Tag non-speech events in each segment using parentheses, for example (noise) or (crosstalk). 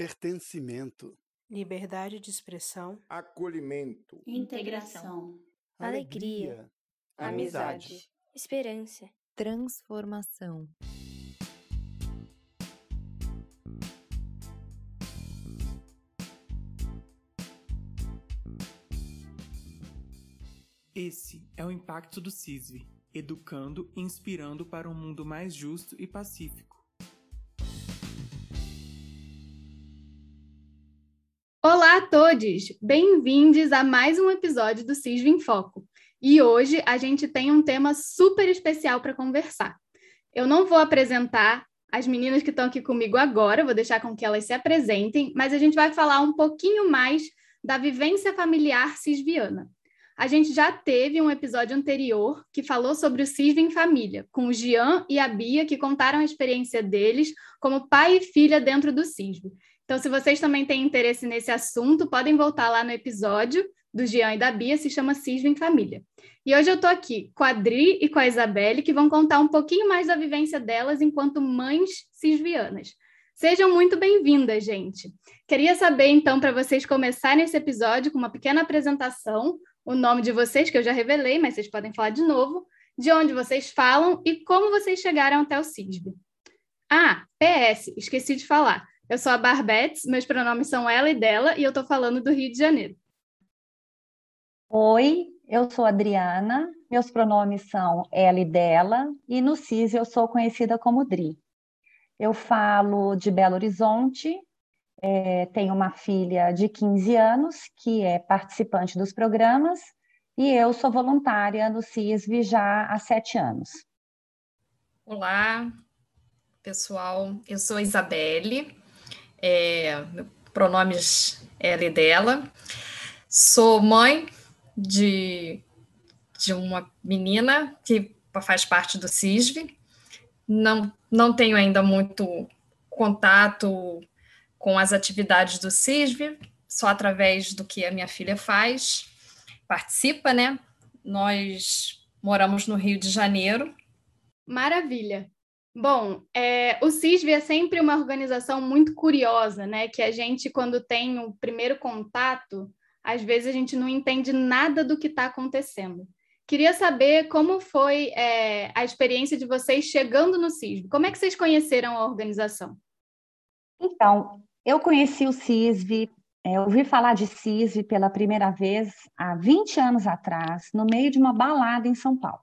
pertencimento, liberdade de expressão, acolhimento, integração, alegria, amizade, esperança, transformação. Esse é o impacto do CISV, educando e inspirando para um mundo mais justo e pacífico. Olá a todos! Bem-vindos a mais um episódio do CISV em Foco. E hoje a gente tem um tema super especial para conversar. Eu não vou apresentar as meninas que estão aqui comigo agora, vou deixar com que elas se apresentem, mas a gente vai falar um pouquinho mais da vivência familiar cisviana. A gente já teve um episódio anterior que falou sobre o CISV em família, com o Gian e a Bia, que contaram a experiência deles como pai e filha dentro do CISV. Então, se vocês também têm interesse nesse assunto, podem voltar lá no episódio do Gian e da Bia, se chama CISV em Família. E hoje eu estou aqui com a Adri e com a Isabelle, que vão contar um pouquinho mais da vivência delas enquanto mães cisvianas. Sejam muito bem-vindas, gente. Queria saber, então, para vocês começarem esse episódio com uma pequena apresentação o nome de vocês, que eu já revelei, mas vocês podem falar de novo, de onde vocês falam e como vocês chegaram até o CISB. Ah, PS, esqueci de falar. Eu sou a Barbetes, meus pronomes são ela e dela, e eu estou falando do Rio de Janeiro. Oi, eu sou Adriana, meus pronomes são ela e dela, e no CIS eu sou conhecida como Dri. Eu falo de Belo Horizonte, é, tenho uma filha de 15 anos, que é participante dos programas, e eu sou voluntária no CISV já há sete anos. Olá, pessoal, eu sou Isabelle, é, pronomes ela e dela, sou mãe de, de uma menina que faz parte do CISV, não, não tenho ainda muito contato com as atividades do CISV, só através do que a minha filha faz, participa, né? Nós moramos no Rio de Janeiro. Maravilha! Bom, é, o CISV é sempre uma organização muito curiosa, né? Que a gente, quando tem o primeiro contato, às vezes a gente não entende nada do que está acontecendo. Queria saber como foi é, a experiência de vocês chegando no CISV. Como é que vocês conheceram a organização? Então, eu conheci o CISV, é, ouvi falar de CISV pela primeira vez há 20 anos atrás, no meio de uma balada em São Paulo.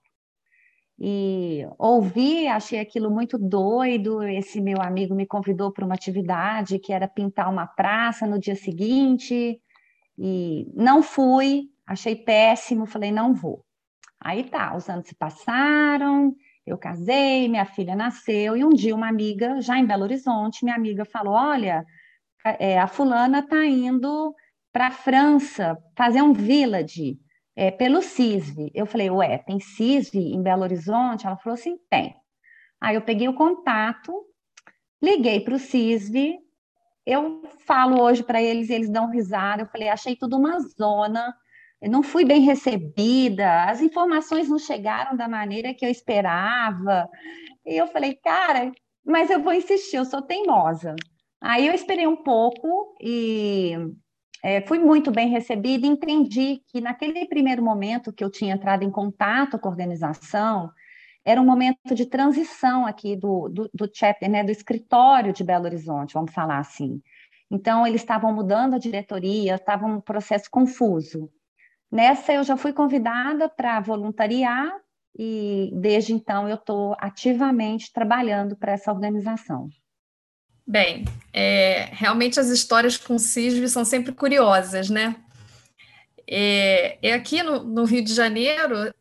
E ouvi, achei aquilo muito doido. Esse meu amigo me convidou para uma atividade que era pintar uma praça no dia seguinte, e não fui, achei péssimo, falei, não vou. Aí tá, os anos se passaram, eu casei, minha filha nasceu, e um dia uma amiga, já em Belo Horizonte, minha amiga falou: Olha, é, a fulana está indo para a França fazer um village é, pelo CISV. Eu falei, ué, tem CISV em Belo Horizonte? Ela falou assim, tem. Aí eu peguei o contato, liguei para o CISV, eu falo hoje para eles, eles dão risada. Eu falei, achei tudo uma zona, eu não fui bem recebida, as informações não chegaram da maneira que eu esperava. E eu falei, cara, mas eu vou insistir, eu sou teimosa. Aí eu esperei um pouco e é, fui muito bem recebida e entendi que naquele primeiro momento que eu tinha entrado em contato com a organização, era um momento de transição aqui do, do, do chapter, né, do escritório de Belo Horizonte, vamos falar assim. Então, eles estavam mudando a diretoria, estava um processo confuso. Nessa, eu já fui convidada para voluntariar e, desde então, eu estou ativamente trabalhando para essa organização. Bem, é, realmente as histórias com CISV são sempre curiosas, né? É, e aqui no, no, Rio de Janeiro,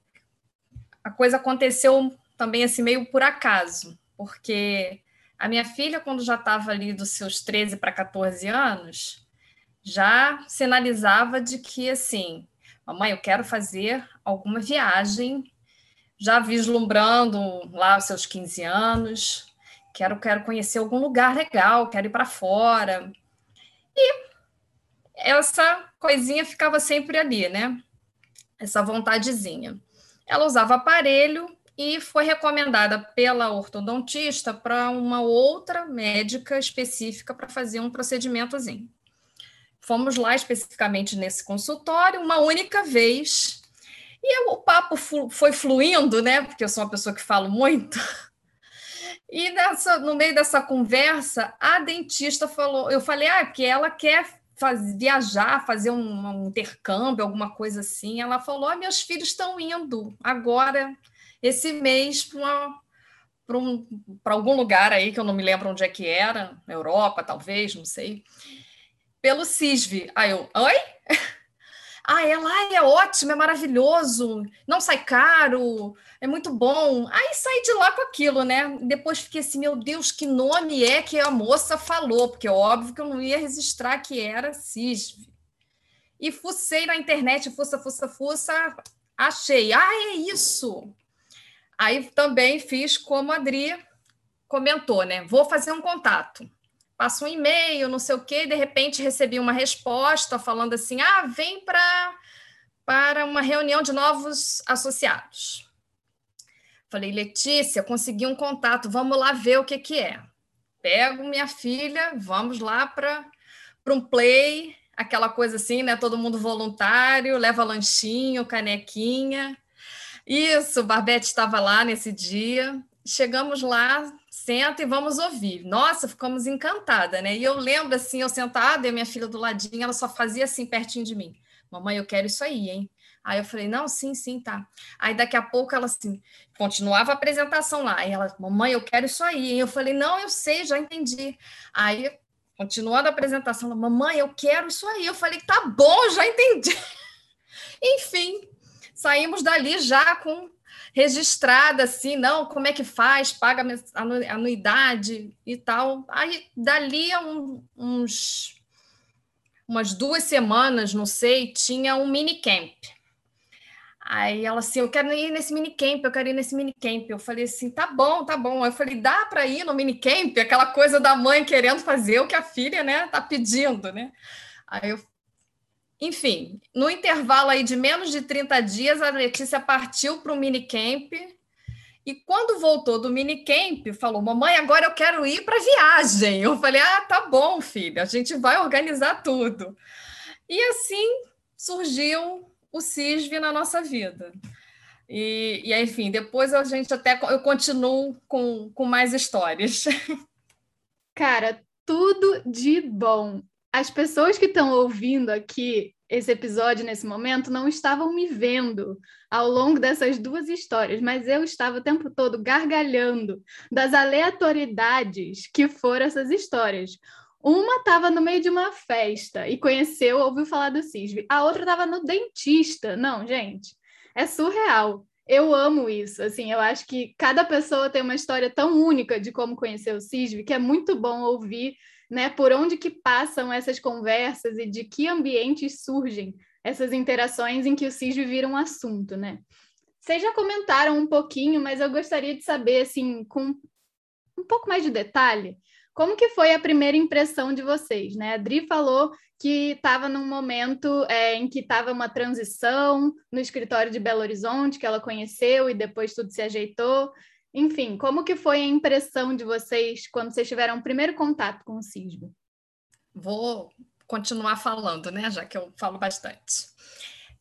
a coisa aconteceu também assim meio por acaso, porque a minha filha, quando já estava ali dos seus 13 para 14 anos, já sinalizava de que, assim, mamãe, eu quero fazer alguma viagem, já vislumbrando lá os seus 15 anos, quero, quero conhecer algum lugar legal, quero ir para fora. E essa coisinha ficava sempre ali, né? Essa vontadezinha. Ela usava aparelho e foi recomendada pela ortodontista para uma outra médica específica para fazer um procedimentozinho. Fomos lá especificamente nesse consultório uma única vez e o papo foi fluindo, né? Porque eu sou uma pessoa que falo muito. E nessa, no meio dessa conversa, a dentista falou, eu falei, ah, que ela quer faz, viajar, fazer um, um, intercâmbio, alguma coisa assim. Ela falou, ah, meus filhos estão indo agora, esse mês, para um, algum lugar aí, que eu não me lembro onde é que era, na Europa, talvez, não sei, pelo CISV. Aí eu, oi? Ah, ela ah, é ótimo, é maravilhoso, não sai caro, é muito bom. Aí saí de lá com aquilo, né? Depois fiquei assim, meu Deus, que nome é que a moça falou? Porque é óbvio que eu não ia registrar que era CISV. E fucei na internet, fuça, fuça, fuça, achei. Ah, é isso! Aí também fiz como a Adri comentou, né? Vou fazer um contato passa um e-mail, não sei o quê, e de repente recebi uma resposta falando assim: ah, vem para para uma reunião de novos associados. Falei, Letícia, consegui um contato, vamos lá ver o que, que é. Pego minha filha, vamos lá para um play, aquela coisa assim, né? Todo mundo voluntário, leva lanchinho, canequinha. Isso, Barbete estava lá nesse dia. Chegamos lá, senta e vamos ouvir. Nossa, ficamos encantada, né? E eu lembro assim, eu sentada e a minha filha do ladinho, ela só fazia assim pertinho de mim. Mamãe, eu quero isso aí, hein? Aí eu falei, não, sim, sim, tá. Aí daqui a pouco ela assim, continuava a apresentação lá. Aí ela, mamãe, eu quero isso aí. Hein? Eu falei, não, eu sei, já entendi. Aí, continuando a apresentação, ela, mamãe, eu quero isso aí. Eu falei, tá bom, já entendi. (laughs) Enfim, saímos dali já com registrada assim, não, como é que faz, paga anuidade e tal. Aí, dali a um, uns, umas duas semanas, não sei, tinha um mini camp. Aí ela assim, eu quero ir nesse mini camp, eu quero ir nesse mini camp. Eu falei assim, tá bom, tá bom. Eu falei, dá para ir no mini camp? Aquela coisa da mãe querendo fazer o que a filha, né, tá pedindo, né? Aí eu enfim, no intervalo aí de menos de 30 dias, a Letícia partiu para o minicamp. E quando voltou do minicamp, falou: Mamãe, agora eu quero ir para viagem. Eu falei: Ah, tá bom, filha, a gente vai organizar tudo. E assim surgiu o CISV na nossa vida. E, e enfim, depois a gente até eu continuo com, com mais histórias. (laughs) Cara, tudo de bom as pessoas que estão ouvindo aqui esse episódio nesse momento não estavam me vendo ao longo dessas duas histórias, mas eu estava o tempo todo gargalhando das aleatoriedades que foram essas histórias. Uma estava no meio de uma festa e conheceu, ouviu falar do CISV. A outra estava no dentista. Não, gente, é surreal. Eu amo isso. Assim, eu acho que cada pessoa tem uma história tão única de como conhecer o CISV que é muito bom ouvir né? Por onde que passam essas conversas e de que ambientes surgem essas interações em que o CISV vira um assunto, né? Vocês já comentaram um pouquinho, mas eu gostaria de saber, assim, com um pouco mais de detalhe, como que foi a primeira impressão de vocês, né? A Dri falou que estava num momento é, em que estava uma transição no escritório de Belo Horizonte, que ela conheceu e depois tudo se ajeitou. Enfim, como que foi a impressão de vocês quando vocês tiveram o primeiro contato com o CISB? Vou continuar falando, né? Já que eu falo bastante.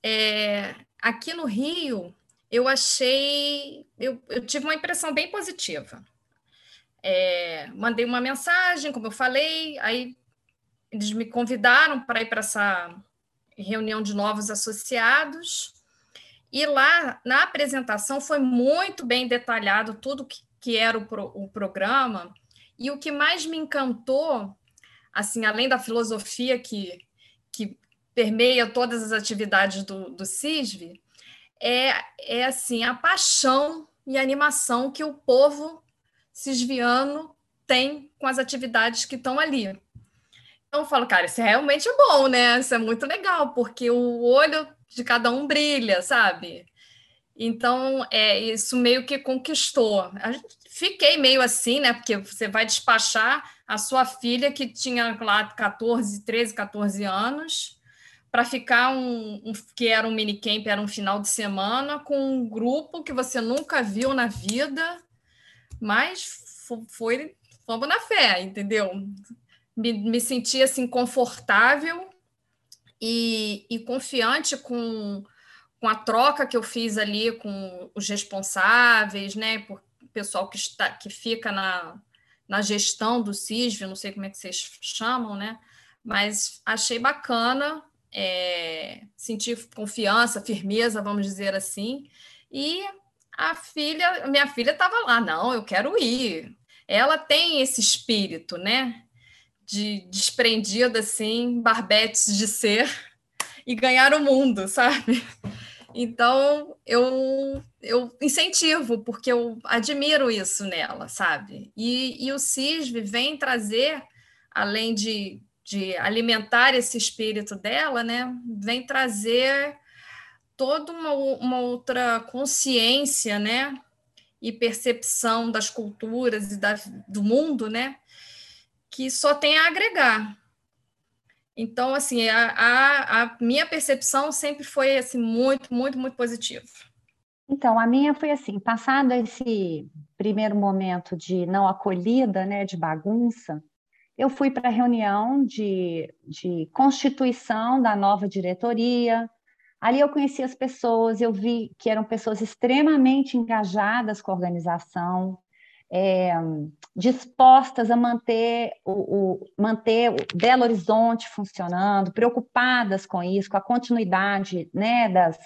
É, aqui no Rio, eu achei, eu, eu tive uma impressão bem positiva. É, mandei uma mensagem, como eu falei, aí eles me convidaram para ir para essa reunião de novos associados. E lá, na apresentação, foi muito bem detalhado tudo que, que era o, pro, o programa. E o que mais me encantou, assim, além da filosofia que, que permeia todas as atividades do, do CISV, é, é assim, a paixão e a animação que o povo cisviano tem com as atividades que estão ali. Então eu falo, cara, isso é realmente bom, né? Isso é muito legal, porque o olho de cada um brilha, sabe? Então, é, isso meio que conquistou. Fiquei meio assim, né? Porque você vai despachar a sua filha, que tinha lá 14, 13, 14 anos, para ficar um, um, que era um minicamp, era um final de semana com um grupo que você nunca viu na vida, mas foi fomos na fé, entendeu? Me, me senti assim confortável e, e confiante com, com a troca que eu fiz ali com os responsáveis, né? Por pessoal que está que fica na, na gestão do CISV, não sei como é que vocês chamam, né? Mas achei bacana é, sentir confiança, firmeza, vamos dizer assim. E a filha, minha filha estava lá, não, eu quero ir. Ela tem esse espírito, né? De desprendida, assim, barbetes de ser e ganhar o mundo, sabe? Então, eu, eu incentivo, porque eu admiro isso nela, sabe? E, e o CISV vem trazer, além de de alimentar esse espírito dela, né, vem trazer toda uma, uma outra consciência, né, e percepção das culturas e da, do mundo, né, que só tem a agregar. Então, assim, a, a, a minha percepção sempre foi assim muito, muito, muito positiva. Então, a minha foi assim, passado esse primeiro momento de não acolhida, né, de bagunça, eu fui para a reunião de, de constituição da nova diretoria. Ali eu conheci as pessoas, eu vi que eram pessoas extremamente engajadas com a organização, é, dispostas a manter o, o, manter o Belo Horizonte funcionando, preocupadas com isso, com a continuidade né, das,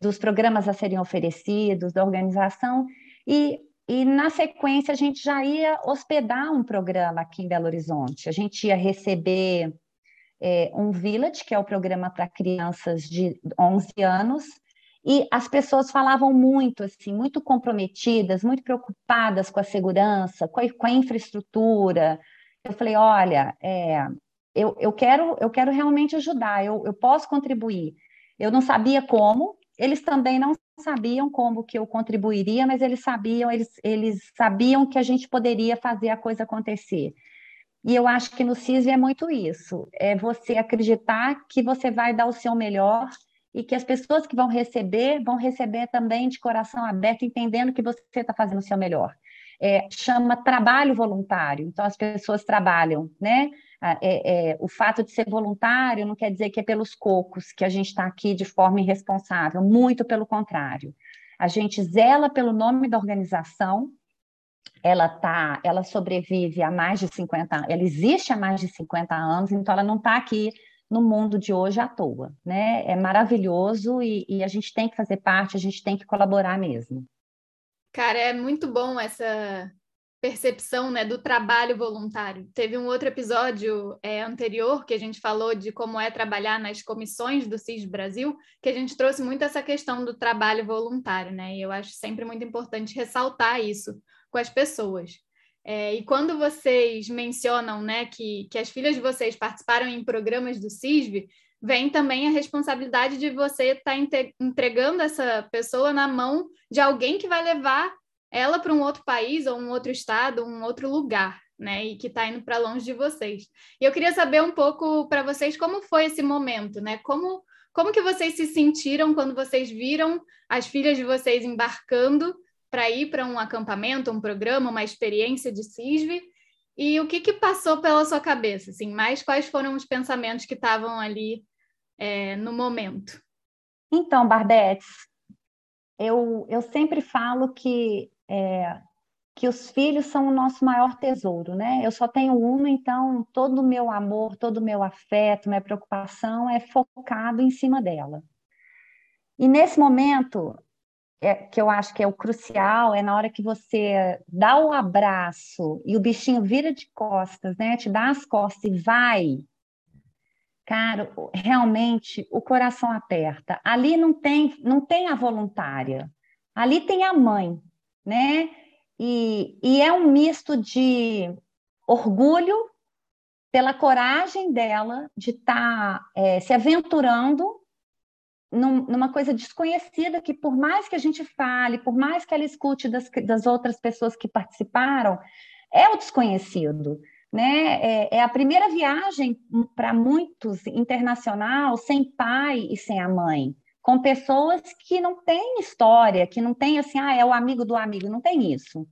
dos programas a serem oferecidos, da organização, e e na sequência a gente já ia hospedar um programa aqui em Belo Horizonte. A gente ia receber é, um Village, que é o programa para crianças de 11 anos, e as pessoas falavam muito, assim, muito comprometidas, muito preocupadas com a segurança, com a, com a infraestrutura. Eu falei, olha, é, eu, eu, quero, eu quero realmente ajudar, eu, eu posso contribuir. Eu não sabia como, eles também não sabiam como que eu contribuiria, mas eles sabiam, eles, eles sabiam que a gente poderia fazer a coisa acontecer. E eu acho que no CISV é muito isso, é você acreditar que você vai dar o seu melhor e que as pessoas que vão receber, vão receber também de coração aberto, entendendo que você está fazendo o seu melhor. É, chama trabalho voluntário, então as pessoas trabalham, né? É, é, o fato de ser voluntário não quer dizer que é pelos cocos que a gente está aqui de forma irresponsável, muito pelo contrário. A gente zela pelo nome da organização, ela tá, ela sobrevive há mais de 50 anos, ela existe há mais de 50 anos, então ela não está aqui no mundo de hoje à toa, né? É maravilhoso e, e a gente tem que fazer parte, a gente tem que colaborar mesmo. Cara, é muito bom essa percepção né, do trabalho voluntário. Teve um outro episódio é, anterior que a gente falou de como é trabalhar nas comissões do CIS Brasil, que a gente trouxe muito essa questão do trabalho voluntário, né? E eu acho sempre muito importante ressaltar isso com as pessoas. É, e quando vocês mencionam né, que, que as filhas de vocês participaram em programas do CISV, vem também a responsabilidade de você estar tá entregando essa pessoa na mão de alguém que vai levar ela para um outro país ou um outro estado, um outro lugar, né? E que está indo para longe de vocês. E eu queria saber um pouco para vocês como foi esse momento, né? Como como que vocês se sentiram quando vocês viram as filhas de vocês embarcando para ir para um acampamento, um programa, uma experiência de CISV? E o que, que passou pela sua cabeça? Assim, mais quais foram os pensamentos que estavam ali é, no momento? Então, Barbetes, eu, eu sempre falo que é, que os filhos são o nosso maior tesouro, né? Eu só tenho uma, então todo o meu amor, todo o meu afeto, minha preocupação é focado em cima dela. E nesse momento, é, que eu acho que é o crucial, é na hora que você dá o abraço e o bichinho vira de costas, né? Te dá as costas e vai. Cara, realmente o coração aperta. Ali não tem, não tem a voluntária. Ali tem a mãe, né? E, e é um misto de orgulho pela coragem dela de estar tá, é, se aventurando num, numa coisa desconhecida que, por mais que a gente fale, por mais que ela escute das, das outras pessoas que participaram, é o desconhecido. né? É, é a primeira viagem para muitos internacional sem pai e sem a mãe, com pessoas que não têm história, que não tem assim, ah, é o amigo do amigo, não tem isso.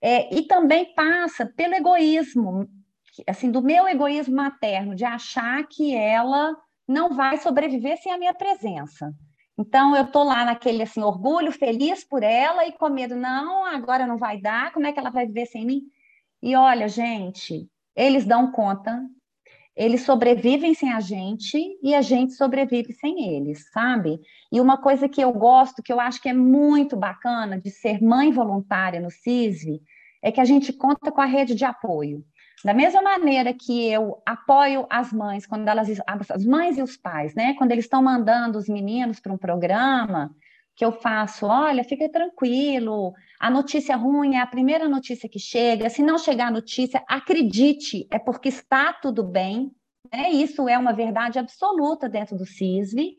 É, e também passa pelo egoísmo, assim, do meu egoísmo materno, de achar que ela não vai sobreviver sem a minha presença. Então, eu estou lá naquele assim, orgulho, feliz por ela e com medo, não, agora não vai dar, como é que ela vai viver sem mim? E olha, gente, eles dão conta, eles sobrevivem sem a gente e a gente sobrevive sem eles, sabe? E uma coisa que eu gosto, que eu acho que é muito bacana de ser mãe voluntária no CISV, é que a gente conta com a rede de apoio. Da mesma maneira que eu apoio as mães, quando elas, as mães e os pais, né? Quando eles estão mandando os meninos para um programa, que eu faço, olha, fica tranquilo, a notícia ruim é a primeira notícia que chega, se não chegar a notícia, acredite, é porque está tudo bem, né? Isso é uma verdade absoluta dentro do CISV.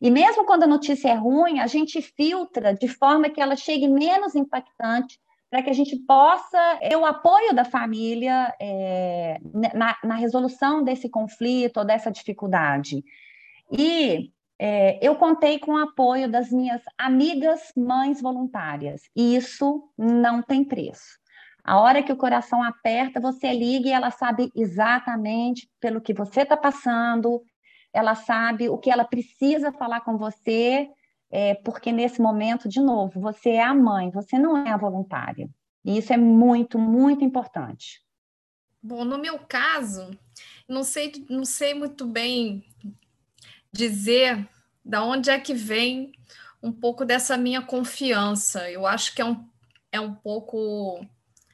E mesmo quando a notícia é ruim, a gente filtra de forma que ela chegue menos impactante para que a gente possa ter o apoio da família é, na, na, resolução desse conflito ou dessa dificuldade. E é, eu contei com o apoio das minhas amigas mães voluntárias, e isso não tem preço. A hora que o coração aperta, você liga e ela sabe exatamente pelo que você está passando, ela sabe o que ela precisa falar com você é, porque nesse momento, de novo, você é a mãe, você não é a voluntária. E isso é muito, muito importante. Bom, no meu caso, não sei, não sei muito bem dizer da onde é que vem um pouco dessa minha confiança. Eu acho que é um, é um pouco.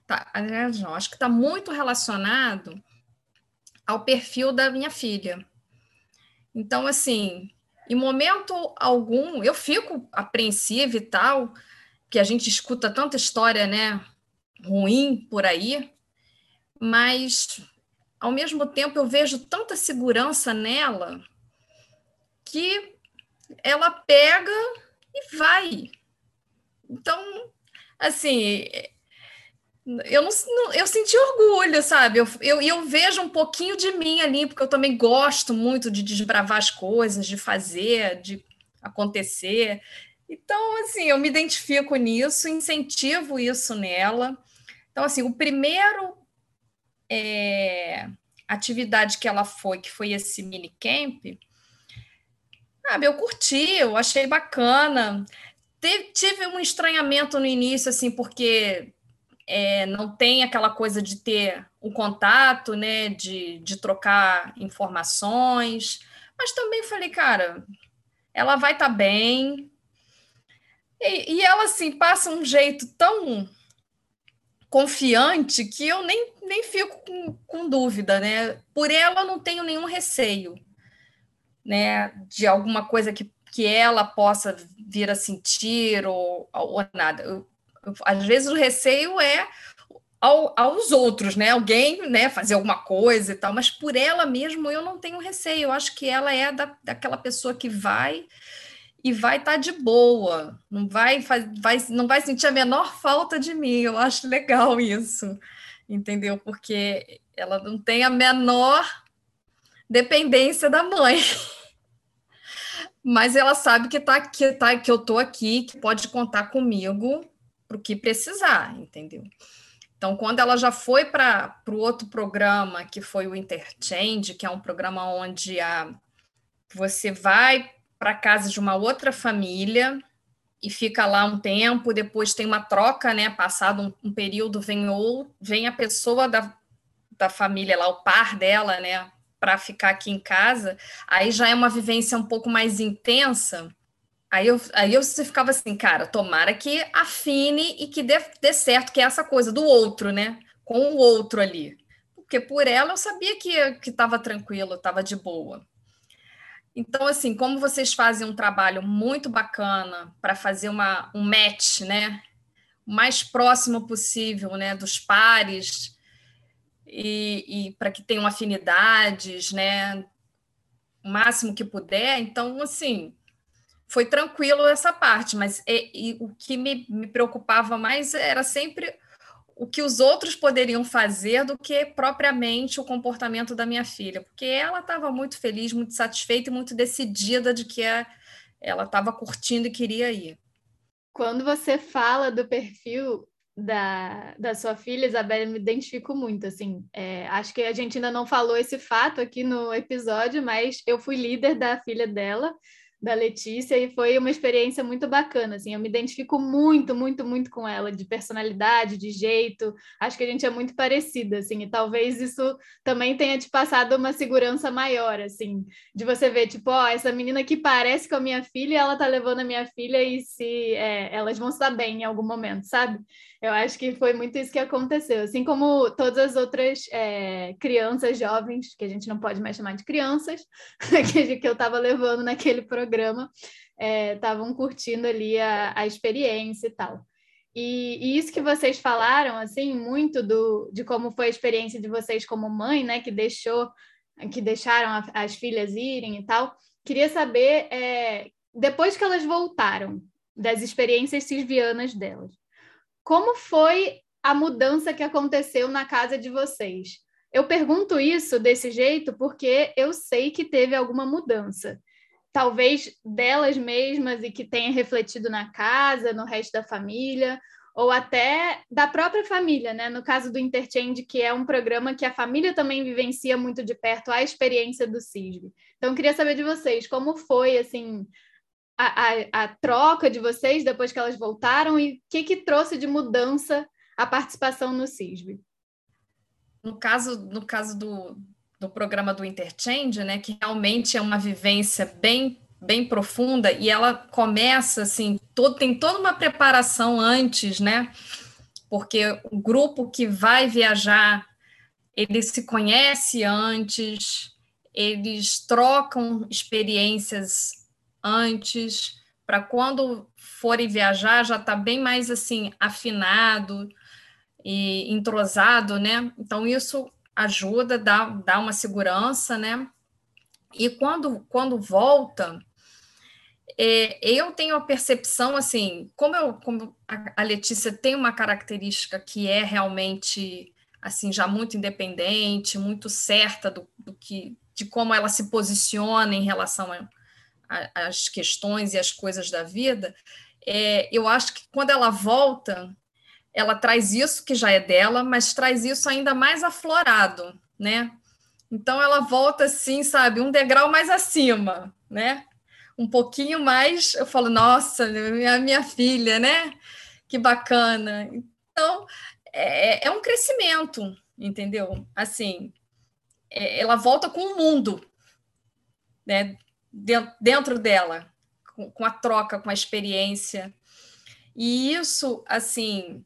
Tá, não, acho que está muito relacionado ao perfil da minha filha. Então, assim, em momento algum, eu fico apreensiva e tal, que a gente escuta tanta história, né, ruim por aí, mas ao mesmo tempo eu vejo tanta segurança nela que ela pega e vai. Então, assim, eu não, eu senti orgulho, sabe? Eu, eu, eu, vejo um pouquinho de mim ali, porque eu também gosto muito de desbravar as coisas, de fazer, de acontecer. Então, assim, eu me identifico nisso, incentivo isso nela. Então, assim, o primeiro é, atividade que ela foi, que foi esse mini camp, sabe, eu curti, eu achei bacana. tive um estranhamento no início, assim, porque é, não tem aquela coisa de ter o contato, né, de, de trocar informações, mas também falei, cara, ela vai estar tá bem. E, e, ela, assim, passa um jeito tão confiante que eu nem, nem fico com, com dúvida, né? Por ela, não tenho nenhum receio, né, de alguma coisa que, que ela possa vir a sentir ou, ou nada. Eu, às vezes o receio é ao, aos outros, né? Alguém, né, fazer alguma coisa e tal, mas por ela mesmo eu não tenho receio. Eu acho que ela é da, daquela pessoa que vai e vai estar tá de boa, não vai, vai, não vai sentir a menor falta de mim. Eu acho legal isso, entendeu? Porque ela não tem a menor dependência da mãe. (laughs) Mas ela sabe que tá que tá que eu tô aqui, que pode contar comigo para o que precisar, entendeu? Então, quando ela já foi para o outro programa, que foi o Interchange, que é um programa onde a, você vai para casa de uma outra família e fica lá um tempo, depois tem uma troca, né? Passado um, um período, vem ou vem a pessoa da, da família lá, o par dela, né? Para ficar aqui em casa, aí já é uma vivência um pouco mais intensa Aí eu, aí eu ficava assim, cara, tomara que afine e que dê, dê certo, que é essa coisa do outro, né? Com o outro ali. Porque por ela eu sabia que estava tranquilo, estava de boa. Então, assim, como vocês fazem um trabalho muito bacana para fazer uma, um match, né? O mais próximo possível, né? Dos pares e, e para que tenham afinidades, né? O máximo que puder. Então, assim, foi tranquilo essa parte, mas e, e o que me, me preocupava mais era sempre o que os outros poderiam fazer do que propriamente o comportamento da minha filha, porque ela estava muito feliz, muito satisfeita e muito decidida de que é, ela estava curtindo e queria ir. Quando você fala do perfil da, da sua filha, Isabela, me identifico muito, assim, é, acho que a gente ainda não falou esse fato aqui no episódio, mas eu fui líder da filha dela, da Letícia e foi uma experiência muito bacana, assim, eu me identifico muito, muito, muito com ela, de personalidade, de jeito, acho que a gente é muito parecida, assim, e talvez isso também tenha te passado uma segurança maior, assim, de você ver, tipo, ó, essa menina que parece com a minha filha, ela tá levando a minha filha e se é, elas vão estar bem em algum momento, sabe? Eu acho que foi muito isso que aconteceu, assim como todas as outras é, crianças jovens, que a gente não pode mais chamar de crianças, (laughs) que eu estava levando naquele programa, estavam é, curtindo ali a, a experiência e tal. E, e, isso que vocês falaram, assim, muito do, de como foi a experiência de vocês como mãe, né, que deixou, que deixaram a, as filhas irem e tal. Queria saber, é, depois que elas voltaram das experiências cisvianas delas, como foi a mudança que aconteceu na casa de vocês? Eu pergunto isso desse jeito porque eu sei que teve alguma mudança. Talvez delas mesmas e que tenha refletido na casa, no resto da família, ou até da própria família, né? No caso do Interchange, que é um programa que a família também vivencia muito de perto a experiência do CISB. Então, queria saber de vocês, como foi, assim, a, a, a, troca de vocês depois que elas voltaram e o que, que trouxe de mudança a participação no CISB? No caso, no caso do, do programa do Interchange, né, que realmente é uma vivência bem bem profunda e ela começa assim, todo, tem toda uma preparação antes, né? Porque o grupo que vai viajar, ele se conhece antes, eles trocam experiências antes, para quando forem viajar já está bem mais assim afinado e entrosado, né? Então isso ajuda, dá, dá uma segurança, né? E quando, quando volta, é, eu tenho a percepção, assim, como, eu, como a, Letícia tem uma característica que é realmente, assim, já muito independente, muito certa do, do que, de como ela se posiciona em relação a, as questões e as coisas da vida, é, eu acho que quando ela volta, ela traz isso que já é dela, mas traz isso ainda mais aflorado, né? Então ela volta assim, sabe, um degrau mais acima, né? Um pouquinho mais, eu falo, nossa, minha, minha filha, né? Que bacana. Então é, é um crescimento, entendeu? Assim, é, ela volta com o mundo, né? Dentro dela, com, a troca, com a experiência. E isso, assim,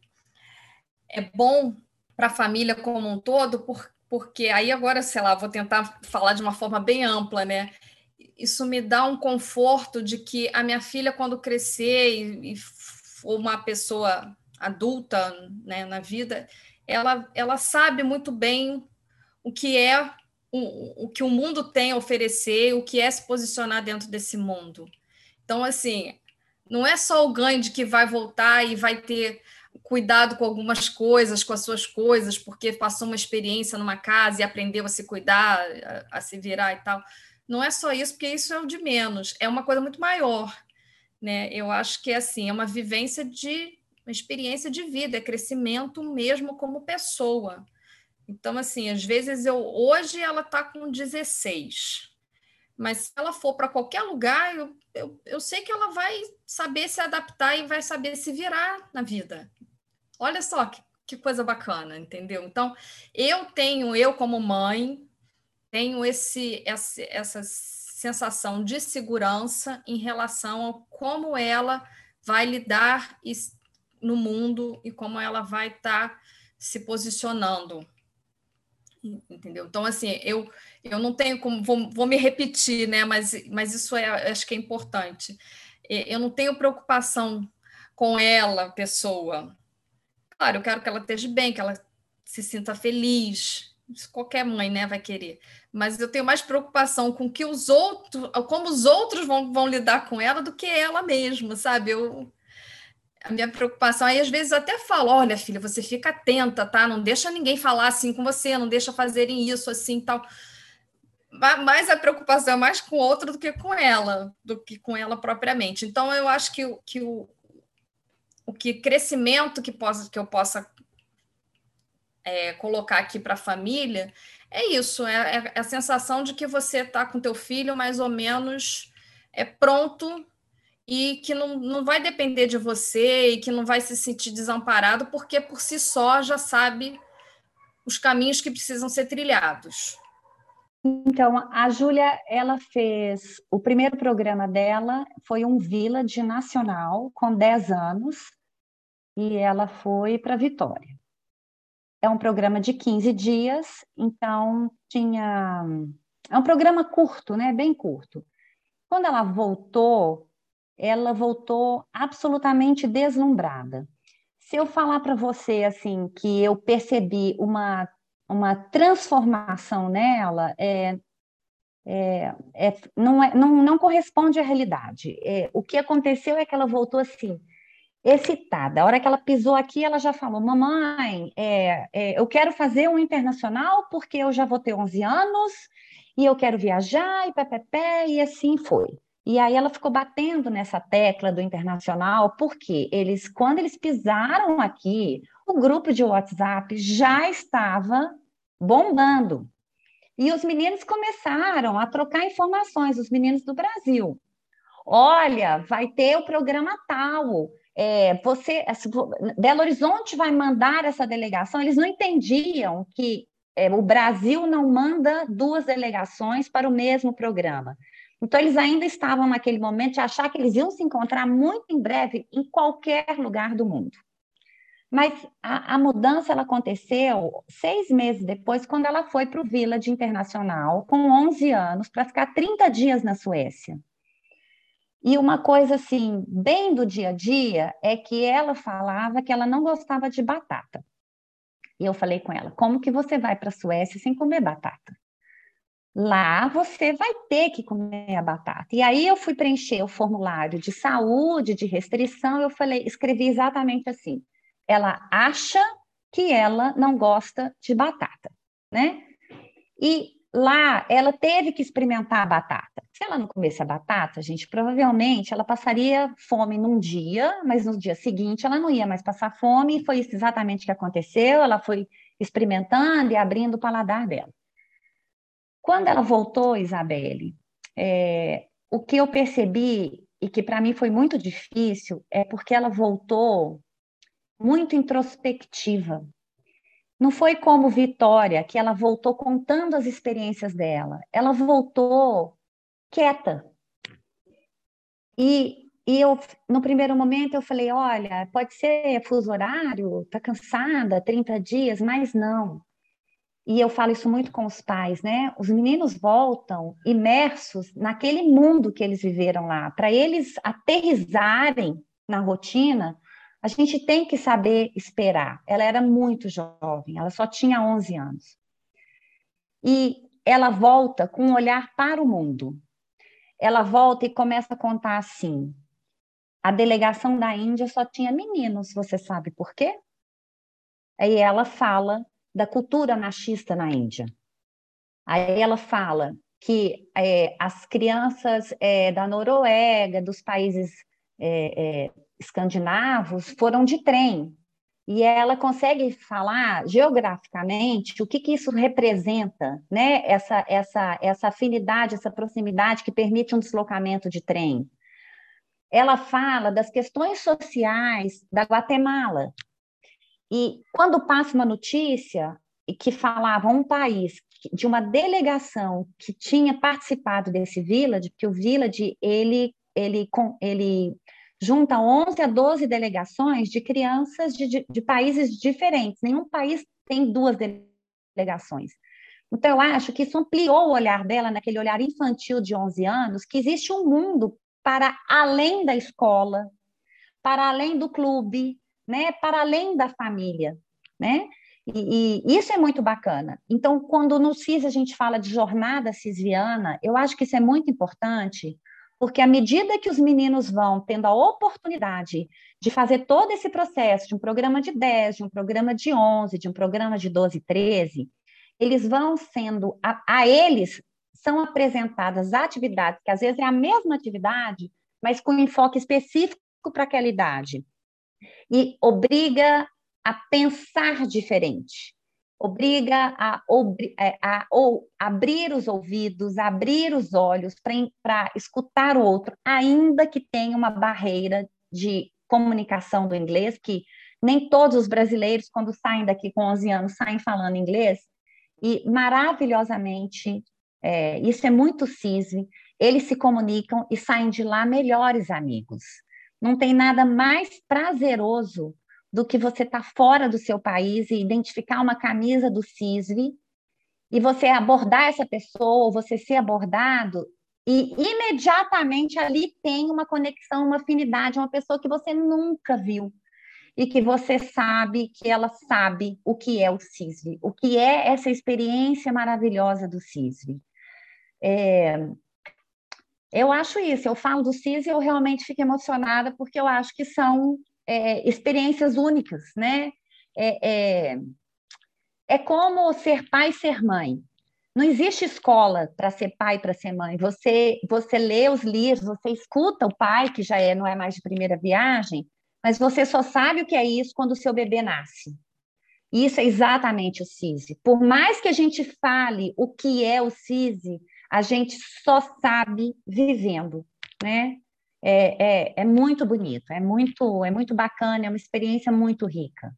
é bom para a família como um todo, por, porque aí agora, sei lá, vou tentar falar de uma forma bem ampla, né? Isso me dá um conforto de que a minha filha, quando crescer e, e for uma pessoa adulta né, na vida, ela, ela sabe muito bem o que é o, o que o mundo tem a oferecer, o que é se posicionar dentro desse mundo. Então, assim, não é só o de que vai voltar e vai ter cuidado com algumas coisas, com as suas coisas, porque passou uma experiência numa casa e aprendeu a se cuidar, a, a se virar e tal. Não é só isso, porque isso é o de menos, é uma coisa muito maior. Né? Eu acho que é assim, é uma vivência de uma experiência de vida, é crescimento mesmo como pessoa. Então, assim, às vezes eu hoje ela está com 16, mas se ela for para qualquer lugar, eu, eu, eu sei que ela vai saber se adaptar e vai saber se virar na vida. Olha só que, que coisa bacana, entendeu? Então, eu tenho, eu como mãe, tenho esse, essa, essa sensação de segurança em relação a como ela vai lidar no mundo e como ela vai estar tá se posicionando entendeu? Então, assim, eu, eu não tenho como, vou, vou me repetir, né? Mas, mas isso é, acho que é importante. Eu não tenho preocupação com ela, pessoa. Claro, eu quero que ela esteja bem, que ela se sinta feliz. Isso qualquer mãe, né, vai querer. Mas eu tenho mais preocupação com que os outros, como os outros vão, vão lidar com ela do que ela mesma, sabe? Eu, minha preocupação aí, às vezes, até falo: olha, filha, você fica atenta, tá? Não deixa ninguém falar assim com você, não deixa fazerem isso assim tal. Mas a preocupação é mais com outro do que com ela, do que com ela propriamente. Então, eu acho que, que o, o que crescimento que, possa, que eu possa é, colocar aqui para a família é isso, é, é, a sensação de que você está com teu filho mais ou menos é pronto e que não, não vai depender de você e que não vai se sentir desamparado, porque por si só já sabe os caminhos que precisam ser trilhados. Então, a Júlia, ela fez o primeiro programa dela, foi um Village nacional, com 10 anos, e ela foi para Vitória. É um programa de 15 dias, então tinha. É um programa curto, né? Bem curto. Quando ela voltou, ela voltou absolutamente deslumbrada. Se eu falar para você assim que eu percebi uma, uma transformação nela, é, é, é, não, é, não, não corresponde à realidade. É, o que aconteceu é que ela voltou assim, excitada. A hora que ela pisou aqui, ela já falou: Mamãe, é, é, eu quero fazer um internacional porque eu já vou ter 11 anos e eu quero viajar e pé, pé, pé, e assim foi. E aí ela ficou batendo nessa tecla do internacional, porque eles, quando eles pisaram aqui, o grupo de WhatsApp já estava bombando. E os meninos começaram a trocar informações, os meninos do Brasil. Olha, vai ter o programa tal. É, você, Belo Horizonte vai mandar essa delegação. Eles não entendiam que é, o Brasil não manda duas delegações para o mesmo programa. Então, eles ainda estavam naquele momento de achar que eles iam se encontrar muito em breve em qualquer lugar do mundo. Mas a, a mudança ela aconteceu seis meses depois, quando ela foi para o Village Internacional, com 11 anos, para ficar 30 dias na Suécia. E uma coisa assim, bem do dia a dia, é que ela falava que ela não gostava de batata. E eu falei com ela: como que você vai para a Suécia sem comer batata? Lá você vai ter que comer a batata. E aí eu fui preencher o formulário de saúde, de restrição, eu falei, escrevi exatamente assim. Ela acha que ela não gosta de batata, né? E lá ela teve que experimentar a batata. Se ela não comesse a batata, gente, provavelmente ela passaria fome num dia, mas no dia seguinte ela não ia mais passar fome, e foi exatamente o que aconteceu. Ela foi experimentando e abrindo o paladar dela. Quando ela voltou, Isabelle, é, o que eu percebi e que para mim foi muito difícil é porque ela voltou muito introspectiva. Não foi como Vitória, que ela voltou contando as experiências dela. Ela voltou quieta. E, e eu, no primeiro momento, eu falei: olha, pode ser fuso horário, tá cansada, 30 dias, mas não e eu falo isso muito com os pais, né? Os meninos voltam imersos naquele mundo que eles viveram lá. Para eles aterrizarem na rotina, a gente tem que saber esperar. Ela era muito jovem, ela só tinha 11 anos. E ela volta com um olhar para o mundo. Ela volta e começa a contar assim: a delegação da Índia só tinha meninos, você sabe por quê? Aí ela fala da cultura machista na Índia. Aí ela fala que é, as crianças é, da Noruega, dos países é, é, escandinavos, foram de trem. E ela consegue falar geograficamente o que, que isso representa, né? Essa, essa, essa afinidade, essa proximidade que permite um deslocamento de trem. Ela fala das questões sociais da Guatemala, e quando passa uma notícia que falava um país de uma delegação que tinha participado desse village, porque o village ele ele ele junta 11 a 12 delegações de crianças de, de, de países diferentes. Nenhum país tem duas delegações. Então, eu acho que isso ampliou o olhar dela, naquele olhar infantil de 11 anos, que existe um mundo para além da escola, para além do clube, né, para além da família, né? E, e, isso é muito bacana. Então, quando no CIS a gente fala de jornada cisviana, eu acho que isso é muito importante, porque à medida que os meninos vão tendo a oportunidade de fazer todo esse processo de um programa de 10, de um programa de 11, de um programa de 12, 13, eles vão sendo, a, a eles são apresentadas atividades, que às vezes é a mesma atividade, mas com enfoque específico para aquela idade. E obriga a pensar diferente, obriga a, é, a, a, abrir os ouvidos, abrir os olhos para escutar o outro, ainda que tenha uma barreira de comunicação do inglês, que nem todos os brasileiros, quando saem daqui com 11 anos, saem falando inglês, e maravilhosamente, é, isso é muito CISV, eles se comunicam e saem de lá melhores amigos. Não tem nada mais prazeroso do que você estar tá fora do seu país e identificar uma camisa do CISV e você abordar essa pessoa, você ser abordado, e imediatamente ali tem uma conexão, uma afinidade, uma pessoa que você nunca viu e que você sabe que ela sabe o que é o CISV, o que é essa experiência maravilhosa do CISV. É, eu acho isso, eu falo do CIS e eu realmente fico emocionada porque eu acho que são é, experiências únicas, né? É, é, é como ser pai e ser mãe. Não existe escola para ser pai para ser mãe. Você você lê os livros, você escuta o pai que já é não é mais de primeira viagem, mas você só sabe o que é isso quando o seu bebê nasce. Isso é exatamente o CISI. Por mais que a gente fale o que é o CISI, a gente só sabe vivendo, né? É, é, é muito bonito, é muito, é muito bacana, é uma experiência muito rica.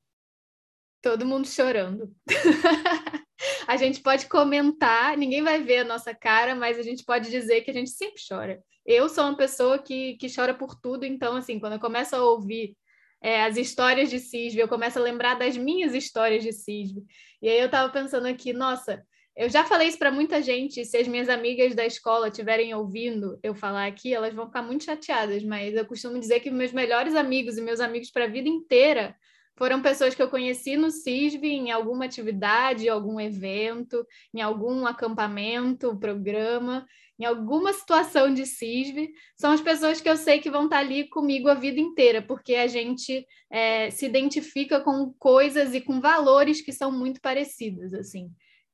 Todo mundo chorando. (laughs) a gente pode comentar, ninguém vai ver a nossa cara, mas a gente pode dizer que a gente sempre chora. Eu sou uma pessoa que, que chora por tudo, então, assim, quando eu começo a ouvir é, as histórias de Cisve, eu começo a lembrar das minhas histórias de Cisve. E aí eu estava pensando aqui, nossa, eu já falei isso para muita gente. Se as minhas amigas da escola estiverem ouvindo eu falar aqui, elas vão ficar muito chateadas. Mas eu costumo dizer que meus melhores amigos e meus amigos para a vida inteira foram pessoas que eu conheci no CISV, em alguma atividade, algum evento, em algum acampamento, programa, em alguma situação de CISV. São as pessoas que eu sei que vão estar ali comigo a vida inteira, porque a gente é, se identifica com coisas e com valores que são muito parecidos, assim.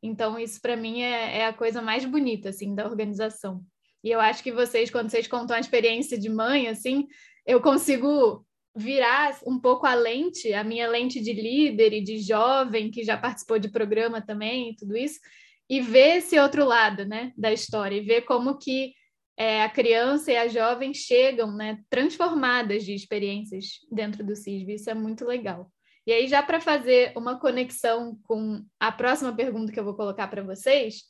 Então, isso para mim é, é, a coisa mais bonita, assim, da organização. E eu acho que vocês, quando vocês contam a experiência de mãe, assim, eu consigo virar um pouco a lente, a minha lente de líder e de jovem, que já participou de programa também tudo isso, e ver esse outro lado, né, da história, e ver como que é, a criança e a jovem chegam, né, transformadas de experiências dentro do CISB. Isso é muito legal. E aí, já para fazer uma conexão com a próxima pergunta que eu vou colocar para vocês,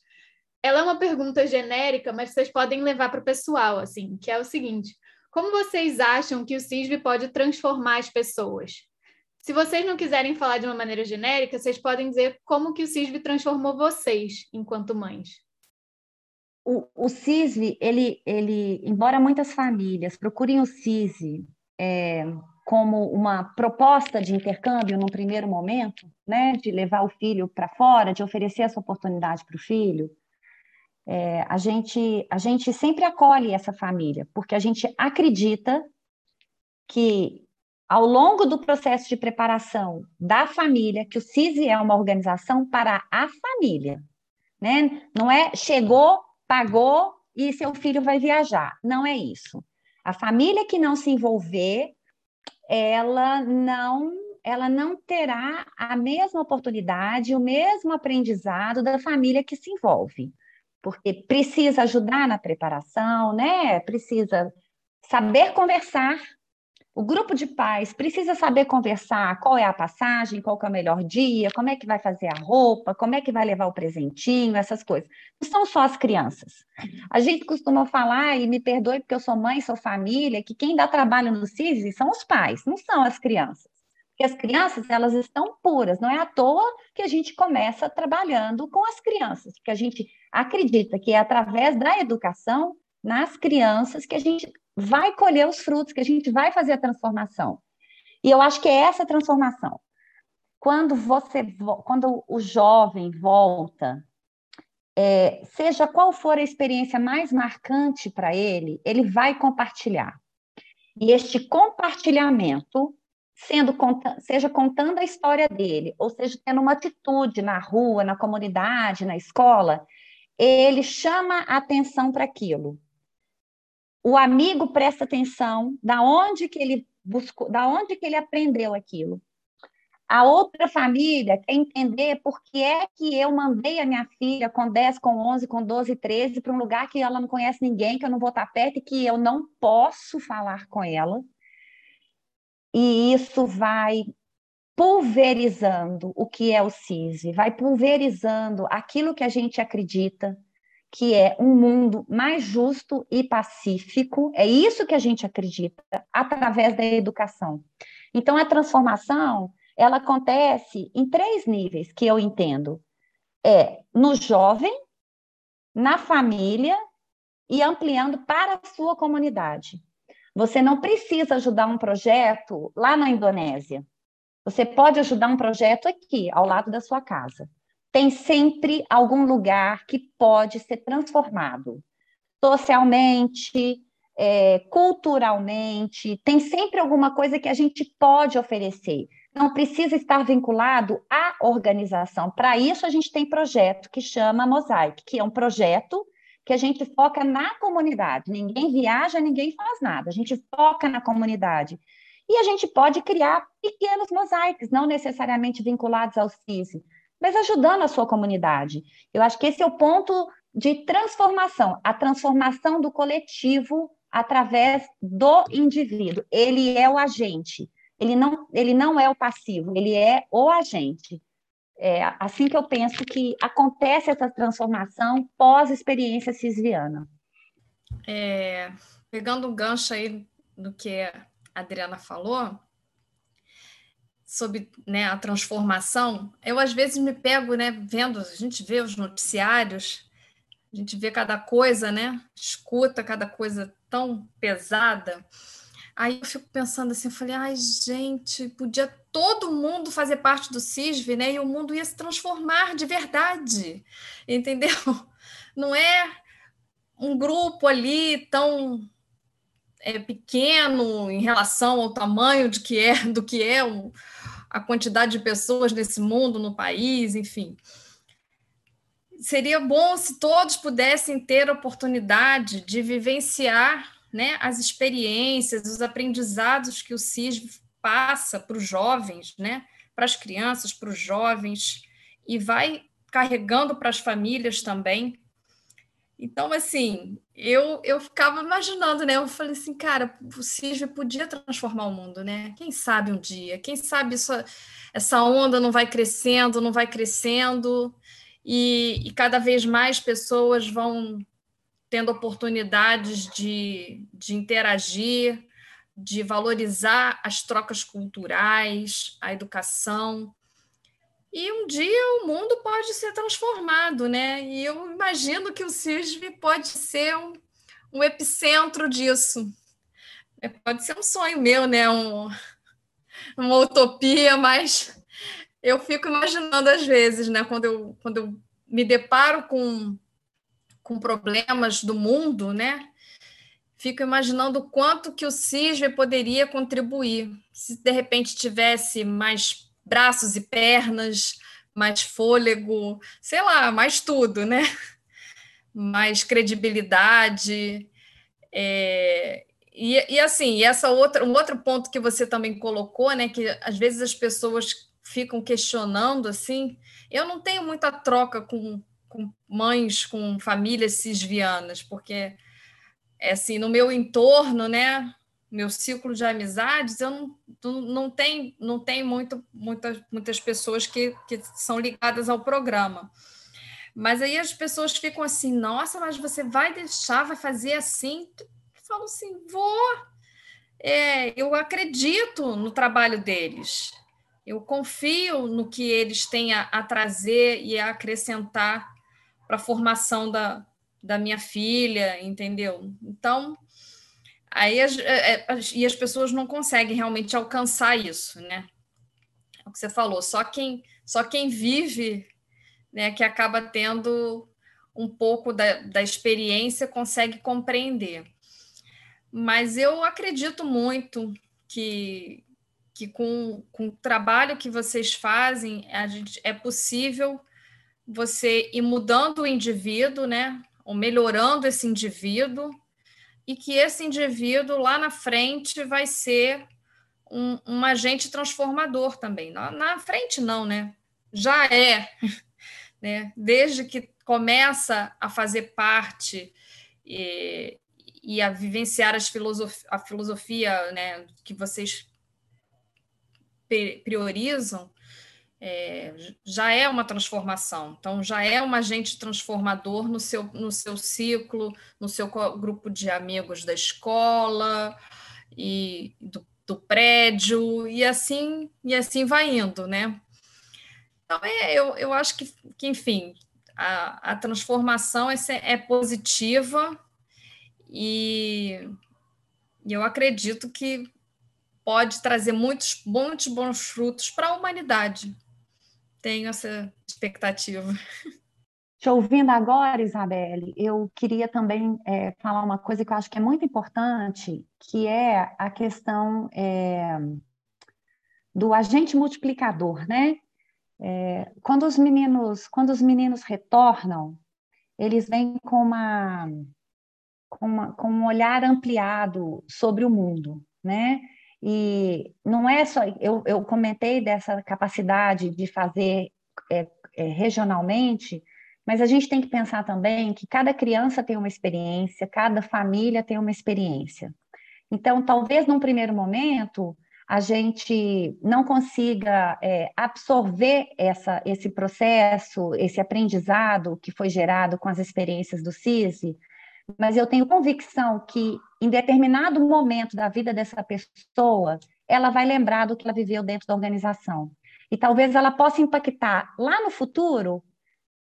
ela é uma pergunta genérica, mas vocês podem levar para o pessoal, assim, que é o seguinte: como vocês acham que o CISV pode transformar as pessoas? Se vocês não quiserem falar de uma maneira genérica, vocês podem dizer como que o CISV transformou vocês enquanto mães. O, o CISV, ele, ele, embora muitas famílias procurem o CISV é, como uma proposta de intercâmbio num primeiro momento, né, de levar o filho para fora, de oferecer essa oportunidade para o filho, é, a, gente, a gente sempre acolhe essa família, porque a gente acredita que ao longo do processo de preparação da família, que o CISI é uma organização para a família, né? Não é chegou, pagou e seu filho vai viajar. Não é isso. A família que não se envolver ela não ela não terá a mesma oportunidade, o mesmo aprendizado da família que se envolve, porque precisa ajudar na preparação, né? Precisa saber conversar o grupo de pais precisa saber conversar qual é a passagem, qual é o melhor dia, como é que vai fazer a roupa, como é que vai levar o presentinho, essas coisas. Não são só as crianças. A gente costuma falar, e me perdoe porque eu sou mãe, sou família, que quem dá trabalho no CISI são os pais, não são as crianças. Porque as crianças, elas estão puras, não é à toa que a gente começa trabalhando com as crianças, porque a gente acredita que é através da educação nas crianças que a gente vai colher os frutos, que a gente vai fazer a transformação. E eu acho que é essa transformação. Quando você, quando o jovem volta é, seja qual for a experiência mais marcante para ele, ele vai compartilhar. E este compartilhamento, sendo seja contando a história dele, ou seja, tendo uma atitude na rua, na comunidade, na escola, ele chama a atenção para aquilo. O amigo presta atenção da onde que ele buscou, da onde que ele aprendeu aquilo. A outra família quer entender por que é que eu mandei a minha filha com 10, com 11, com 12, 13 para um lugar que ela não conhece ninguém, que eu não vou estar perto e que eu não posso falar com ela. E isso vai pulverizando o que é o CISV, vai pulverizando aquilo que a gente acredita, que é um mundo mais justo e pacífico. É isso que a gente acredita através da educação. Então, a transformação ela acontece em três níveis que eu entendo. É no jovem, na família e ampliando para a sua comunidade. Você não precisa ajudar um projeto lá na Indonésia. Você pode ajudar um projeto aqui, ao lado da sua casa. Tem sempre algum lugar que pode ser transformado socialmente, é, culturalmente, tem sempre alguma coisa que a gente pode oferecer não precisa estar vinculado à organização. Para isso, a gente tem projeto que chama Mosaic, que é um projeto que a gente foca na comunidade. Ninguém viaja, ninguém faz nada. A gente foca na comunidade. E a gente pode criar pequenos mosaics, não necessariamente vinculados ao CISI, mas ajudando a sua comunidade. Eu acho que esse é o ponto de transformação, a transformação do coletivo através do indivíduo. Ele é o agente ele não, ele não é o passivo, ele é o agente. É assim que eu penso que acontece essa transformação pós-experiência cisviana. É, pegando um gancho aí do que a Adriana falou, sobre né, a transformação, eu às vezes me pego né, vendo, a gente vê os noticiários, a gente vê cada coisa, né, escuta cada coisa tão pesada, Aí eu fico pensando assim, eu falei, ai, gente, podia todo mundo fazer parte do CISV, né? E o mundo ia se transformar de verdade, entendeu? (laughs) Não é um grupo ali tão é, pequeno em relação ao tamanho de que é, (laughs) do que é a quantidade de pessoas nesse mundo, no país, enfim. Seria bom se todos pudessem ter a oportunidade de vivenciar né, as experiências, os aprendizados que o CIS passa para os jovens, né, para as crianças, para os jovens, e vai carregando para as famílias também. Então, assim, eu, eu ficava imaginando, né? Eu falei assim, cara, o CISV podia transformar o mundo, né? Quem sabe um dia? Quem sabe isso, essa onda não vai crescendo, não vai crescendo, e, e cada vez mais pessoas vão tendo oportunidades de, de interagir, de valorizar as trocas culturais, a educação. E um dia o mundo pode ser transformado, né? E eu imagino que o CISV pode ser um, um epicentro disso. É, pode ser um sonho meu, né? Um, uma utopia, mas eu fico imaginando às vezes, né? Quando eu, quando eu me deparo com com problemas do mundo, né? Fico imaginando o quanto que o CISV poderia contribuir se de repente tivesse mais braços e pernas, mais fôlego, sei lá, mais tudo, né? Mais credibilidade. É... E, e assim, essa outra, um outro ponto que você também colocou, né? Que às vezes as pessoas ficam questionando assim. Eu não tenho muita troca com com mães com famílias cisvianas, porque é assim, no meu entorno, né, meu círculo de amizades, eu não, não tem não tem muito, muitas, muitas pessoas que, que são ligadas ao programa. Mas aí as pessoas ficam assim, nossa, mas você vai deixar, vai fazer assim? Eu falo assim, vou. É, eu acredito no trabalho deles. Eu confio no que eles têm a, a trazer e a acrescentar para a formação da, da minha filha, entendeu? Então, aí as, é, é, as, e as pessoas não conseguem realmente alcançar isso, né? É o que você falou, só quem, só quem vive, né, que acaba tendo um pouco da, da experiência consegue compreender. Mas eu acredito muito que, que com, com o trabalho que vocês fazem, a gente, é possível você ir mudando o indivíduo, né? ou melhorando esse indivíduo, e que esse indivíduo lá na frente vai ser um, um agente transformador também. Na, na, frente, não, né? Já é, (laughs) né? Desde que começa a fazer parte e, e a vivenciar as filosof a filosofia né, que vocês priorizam, é, já é uma transformação. Então, já é um agente transformador no seu, no seu ciclo, no seu grupo de amigos da escola e do, do prédio, e assim, e assim vai indo, né? Então, é, eu, eu acho que, que enfim, a, a transformação é, é positiva e, eu acredito que pode trazer muitos, muitos bons frutos para a humanidade tenho essa expectativa. Te ouvindo agora, Isabelle, eu queria também é, falar uma coisa que eu acho que é muito importante, que é a questão é, do agente multiplicador, né? É, quando os meninos, quando os meninos retornam, eles vêm com uma, com, uma, com um olhar ampliado sobre o mundo, né? E não é só, eu, eu comentei dessa capacidade de fazer é, é, regionalmente, mas a gente tem que pensar também que cada criança tem uma experiência, cada família tem uma experiência. Então, talvez num primeiro momento a gente não consiga é, absorver essa, esse processo, esse aprendizado que foi gerado com as experiências do CISI, mas eu tenho convicção que em determinado momento da vida dessa pessoa, ela vai lembrar do que ela viveu dentro da organização. E talvez ela possa impactar lá no futuro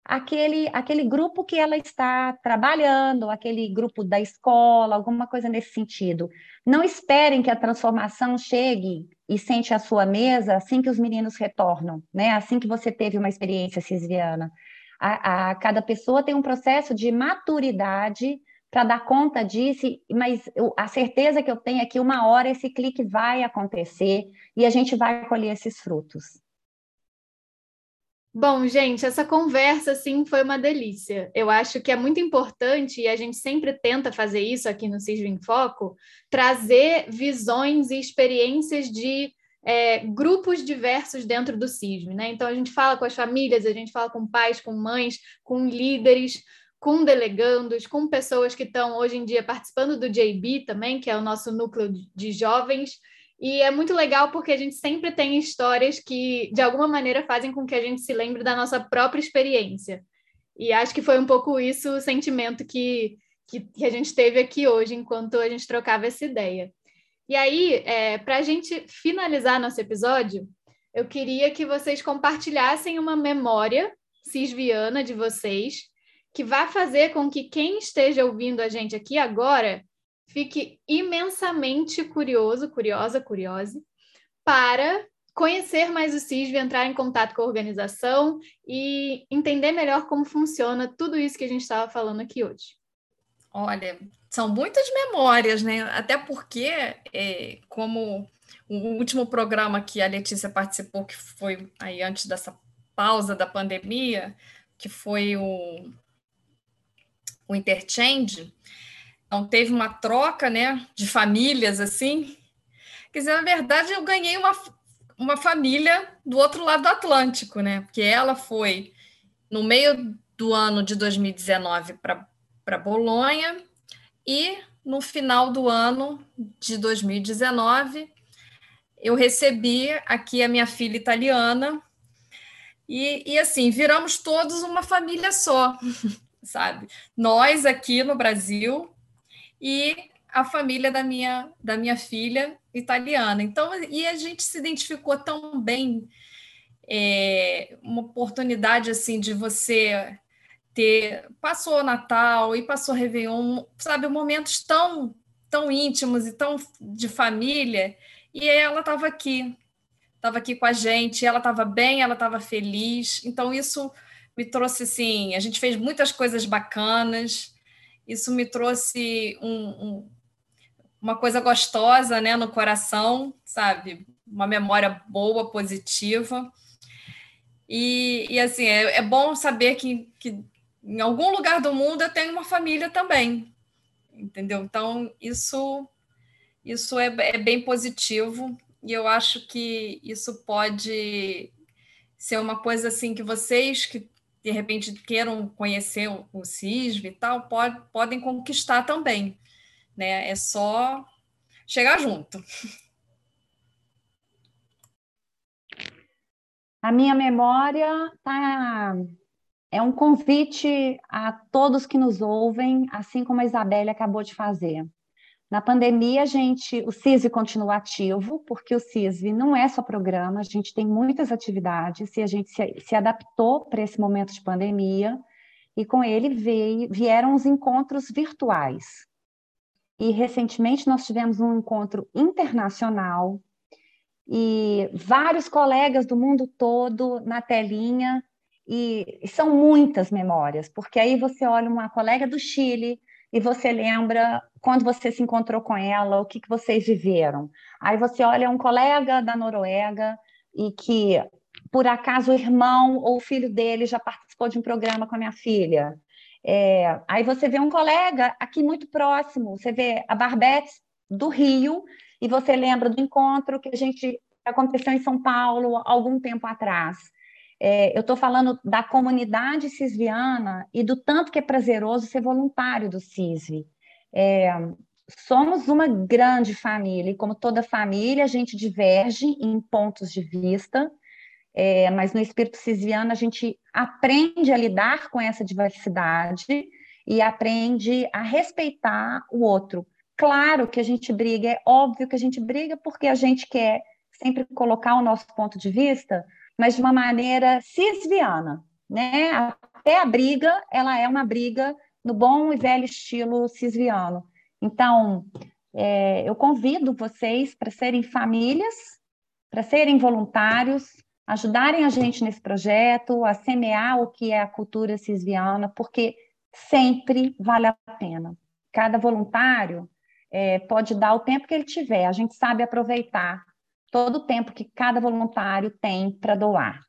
aquele, aquele grupo que ela está trabalhando, aquele grupo da escola, alguma coisa nesse sentido. Não esperem que a transformação chegue e sente a sua mesa assim que os meninos retornam, né? Assim que você teve uma experiência cisviana. A, a, cada pessoa tem um processo de maturidade para dar conta disso, mas a certeza que eu tenho é que uma hora esse clique vai acontecer e a gente vai colher esses frutos. Bom, gente, essa conversa assim foi uma delícia. Eu acho que é muito importante e a gente sempre tenta fazer isso aqui no Cisne em Foco, trazer visões e experiências de é, grupos diversos dentro do CISM, né? Então a gente fala com as famílias, a gente fala com pais, com mães, com líderes, com delegandos, com pessoas que estão hoje em dia participando do JB também, que é o nosso núcleo de jovens. E é muito legal porque a gente sempre tem histórias que, de alguma maneira, fazem com que a gente se lembre da nossa própria experiência. E acho que foi um pouco isso o sentimento que, que, que a gente teve aqui hoje, enquanto a gente trocava essa ideia. E aí, é, para a gente finalizar nosso episódio, eu queria que vocês compartilhassem uma memória cisviana de vocês que vai fazer com que quem esteja ouvindo a gente aqui agora fique imensamente curioso, curiosa, curiose, para conhecer mais o CISV, entrar em contato com a organização e entender melhor como funciona tudo isso que a gente estava falando aqui hoje. Olha, são muitas memórias, né? Até porque, é, como o último programa que a Letícia participou, que foi aí antes dessa pausa da pandemia, que foi o o interchange, então teve uma troca, né, de famílias assim. Quer dizer, na verdade, eu ganhei uma, uma família do outro lado do Atlântico, né? Porque ela foi no meio do ano de 2019 para Bolonha e no final do ano de 2019 eu recebi aqui a minha filha italiana e, e assim viramos todos uma família só. (laughs) sabe? Nós aqui no Brasil e a família da minha, da minha filha italiana. Então, e a gente se identificou tão bem, é, uma oportunidade assim de você ter passou Natal e passou Réveillon, sabe, momentos tão tão íntimos e tão de família, e ela estava aqui, estava aqui com a gente, ela estava bem, ela estava feliz, então isso me trouxe assim, a gente fez muitas coisas bacanas, isso me trouxe um, um, uma coisa gostosa né, no coração, sabe? Uma memória boa, positiva. E, e assim, é, é bom saber que, que em algum lugar do mundo eu tenho uma família também, entendeu? Então, isso, isso é, é bem positivo e eu acho que isso pode ser uma coisa assim que vocês que de repente queiram conhecer o CISV e tal, pode, podem conquistar também. Né? É só chegar junto. A minha memória tá, é um convite a todos que nos ouvem, assim como a Isabelle acabou de fazer. Na pandemia, a gente, o CISV continua ativo, porque o CISV não é só programa, a gente tem muitas atividades e a gente se, se adaptou para esse momento de pandemia, e com ele veio, vieram os encontros virtuais. E recentemente nós tivemos um encontro internacional e vários colegas do mundo todo na telinha, e são muitas memórias, porque aí você olha uma colega do Chile, e você lembra quando você se encontrou com ela, o que, que vocês viveram. Aí você olha um colega da Noruega e que, por acaso, o irmão ou o filho dele já participou de um programa com a minha filha. É, aí você vê um colega aqui muito próximo, você vê a Barbete do Rio, e você lembra do encontro que a gente aconteceu em São Paulo algum tempo atrás. É, eu estou falando da comunidade cisviana e do tanto que é prazeroso ser voluntário do CISV. É, somos uma grande família, e como toda família, a gente diverge em pontos de vista, é, mas no espírito cisviano a gente aprende a lidar com essa diversidade e aprende a respeitar o outro. Claro que a gente briga, é óbvio que a gente briga porque a gente quer sempre colocar o nosso ponto de vista mas de uma maneira cisviana, né? Até a briga, ela é uma briga no bom e velho estilo cisviano. Então, é, eu convido vocês para serem famílias, para serem voluntários, ajudarem a gente nesse projeto, a semear o que é a cultura cisviana, porque sempre vale a pena. Cada voluntário é, pode dar o tempo que ele tiver, a gente sabe aproveitar todo o tempo que cada voluntário tem para doar.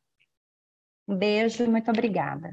Um beijo muito obrigada.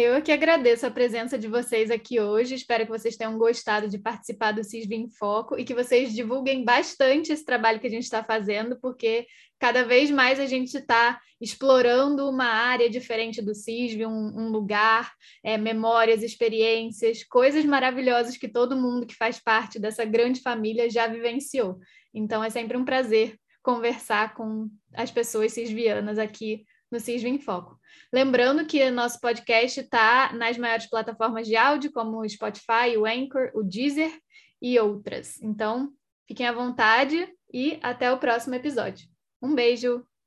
Eu que agradeço a presença de vocês aqui hoje. Espero que vocês tenham gostado de participar do CISV em Foco e que vocês divulguem bastante esse trabalho que a gente está fazendo, porque cada vez mais a gente está explorando uma área diferente do CISV, um, um lugar, é, memórias, experiências, coisas maravilhosas que todo mundo que faz parte dessa grande família já vivenciou. Então é sempre um prazer conversar com as pessoas cisvianas aqui no Cisve em Foco. Lembrando que nosso podcast está nas maiores plataformas de áudio, como o Spotify, o Anchor, o Deezer e outras. Então, fiquem à vontade e até o próximo episódio. Um beijo!